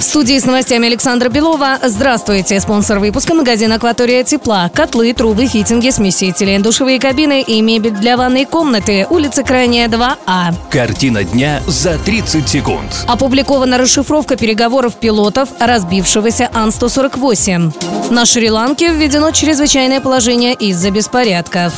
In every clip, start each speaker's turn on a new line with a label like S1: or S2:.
S1: В студии с новостями Александра Белова. Здравствуйте. Спонсор выпуска магазин «Акватория тепла». Котлы, трубы, фитинги, смесители, душевые кабины и мебель для ванной комнаты. Улица Крайняя, 2А.
S2: Картина дня за 30 секунд.
S1: Опубликована расшифровка переговоров пилотов разбившегося Ан-148. На Шри-Ланке введено чрезвычайное положение из-за беспорядков.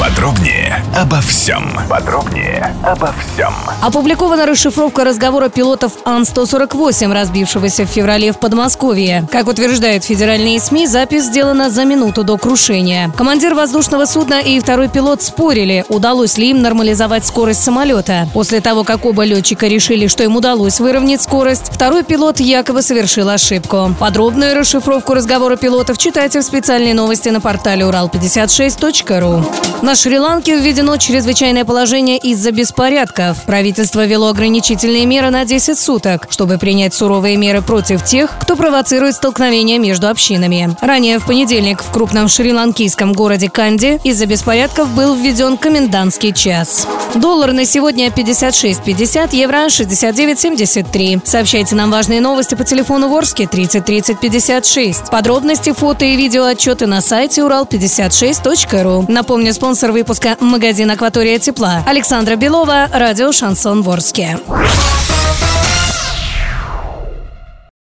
S3: Подробнее обо всем. Подробнее обо всем.
S1: Опубликована расшифровка разговора пилотов Ан-148, разбившегося в феврале в Подмосковье. Как утверждают федеральные СМИ, запись сделана за минуту до крушения. Командир воздушного судна и второй пилот спорили, удалось ли им нормализовать скорость самолета. После того, как оба летчика решили, что им удалось выровнять скорость, второй пилот якобы совершил ошибку. Подробную расшифровку разговора пилотов читайте в специальной новости на портале урал56.ру. На Шри-Ланке введено чрезвычайное положение из-за беспорядков. Правительство ввело ограничительные меры на 10 суток, чтобы принять суровые меры против тех, кто провоцирует столкновения между общинами. Ранее в понедельник в крупном шри-ланкийском городе Канди из-за беспорядков был введен комендантский час. Доллар на сегодня 56.50, евро 69.73. Сообщайте нам важные новости по телефону Ворске 30 30 56. Подробности, фото и видео отчеты на сайте урал56.ру. Напомню, спонсор выпуска – магазин «Акватория тепла». Александра Белова, радио «Шансон Ворске».